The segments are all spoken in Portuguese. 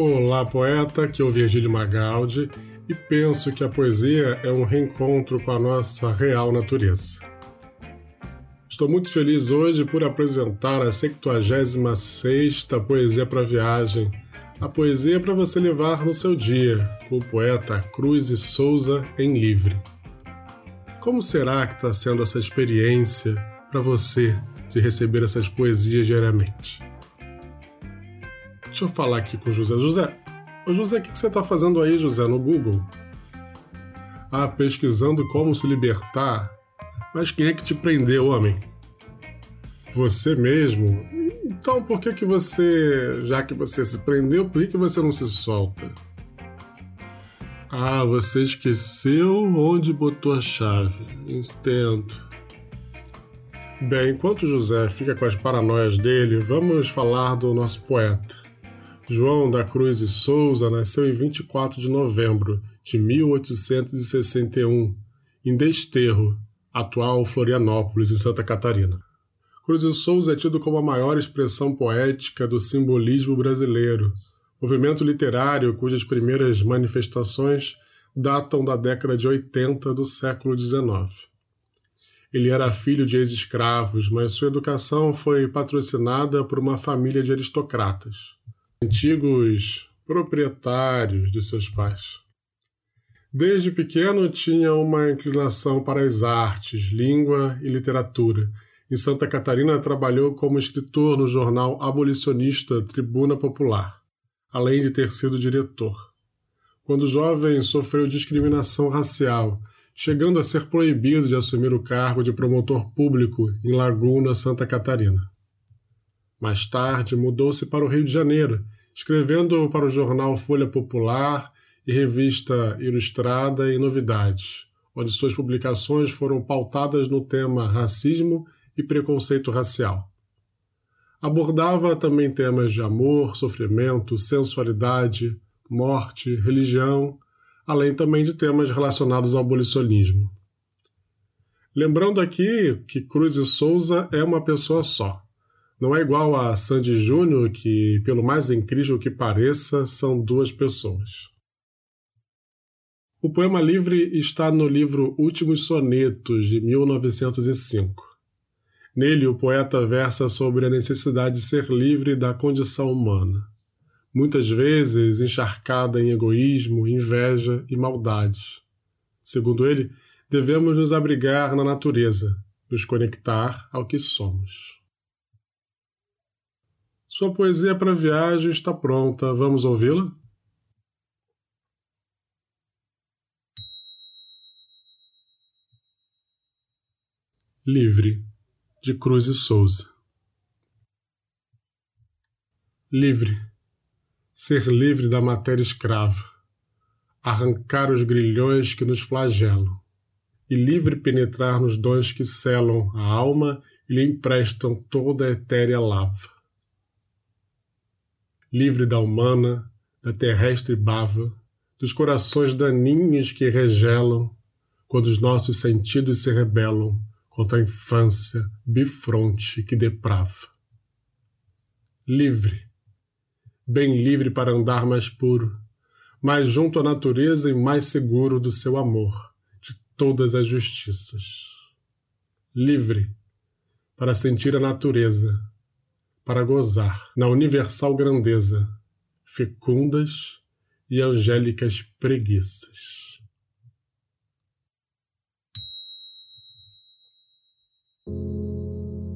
Olá, poeta, aqui é o Virgílio Magaldi e penso que a poesia é um reencontro com a nossa real natureza. Estou muito feliz hoje por apresentar a 76ª Poesia para Viagem, a poesia para você levar no seu dia, com o poeta Cruz e Souza em Livre. Como será que está sendo essa experiência para você de receber essas poesias diariamente? Deixa eu falar aqui com o José. José, José, o que você está fazendo aí, José, no Google? Ah, pesquisando como se libertar. Mas quem é que te prendeu, homem? Você mesmo? Então por que que você, já que você se prendeu, por que, que você não se solta? Ah, você esqueceu onde botou a chave. Entendo. Bem, enquanto José fica com as paranoias dele, vamos falar do nosso poeta. João da Cruz e Souza nasceu em 24 de novembro de 1861, em Desterro, atual Florianópolis, em Santa Catarina. Cruz e Souza é tido como a maior expressão poética do simbolismo brasileiro, movimento literário cujas primeiras manifestações datam da década de 80 do século XIX. Ele era filho de ex-escravos, mas sua educação foi patrocinada por uma família de aristocratas, antigos proprietários de seus pais. Desde pequeno tinha uma inclinação para as artes, língua e literatura. Em Santa Catarina trabalhou como escritor no jornal abolicionista Tribuna Popular, além de ter sido diretor. Quando jovem, sofreu discriminação racial chegando a ser proibido de assumir o cargo de promotor público em Laguna, Santa Catarina. Mais tarde, mudou-se para o Rio de Janeiro, escrevendo para o jornal Folha Popular e revista Ilustrada e Novidades, onde suas publicações foram pautadas no tema racismo e preconceito racial. Abordava também temas de amor, sofrimento, sensualidade, morte, religião, além também de temas relacionados ao abolicionismo. Lembrando aqui que Cruz e Souza é uma pessoa só. Não é igual a Sandy Júnior, que, pelo mais incrível que pareça, são duas pessoas. O poema livre está no livro Últimos Sonetos, de 1905. Nele, o poeta versa sobre a necessidade de ser livre da condição humana muitas vezes encharcada em egoísmo, inveja e maldade. Segundo ele, devemos nos abrigar na natureza, nos conectar ao que somos. Sua poesia para viagem está pronta, vamos ouvi-la? Livre, de Cruz e Souza. Livre ser livre da matéria escrava, arrancar os grilhões que nos flagelam, e livre penetrar nos dons que selam a alma e lhe emprestam toda a etérea lava. Livre da humana, da terrestre bava, dos corações daninhos que regelam, quando os nossos sentidos se rebelam contra a infância bifronte que deprava. Livre, bem livre para andar mais puro, mais junto à natureza e mais seguro do seu amor, de todas as justiças. Livre para sentir a natureza, para gozar na universal grandeza, fecundas e angélicas preguiças.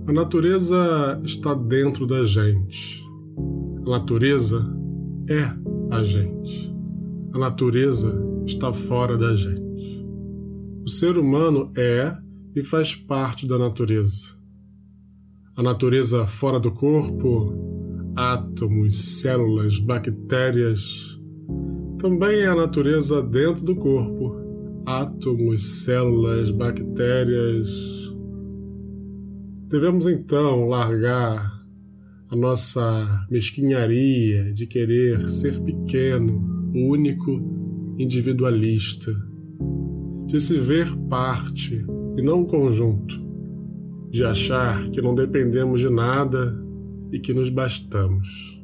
A natureza está dentro da gente a natureza é a gente. A natureza está fora da gente. O ser humano é e faz parte da natureza. A natureza fora do corpo, átomos, células, bactérias, também é a natureza dentro do corpo, átomos, células, bactérias. Devemos então largar a nossa mesquinharia de querer ser pequeno, único, individualista, de se ver parte e não conjunto, de achar que não dependemos de nada e que nos bastamos.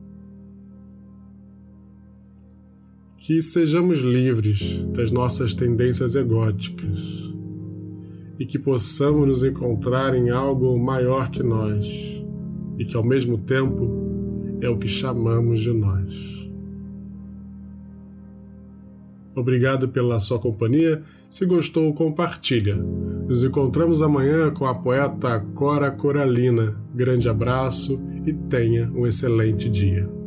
Que sejamos livres das nossas tendências egóticas e que possamos nos encontrar em algo maior que nós e que ao mesmo tempo é o que chamamos de nós. Obrigado pela sua companhia. Se gostou, compartilha. Nos encontramos amanhã com a poeta Cora Coralina. Grande abraço e tenha um excelente dia.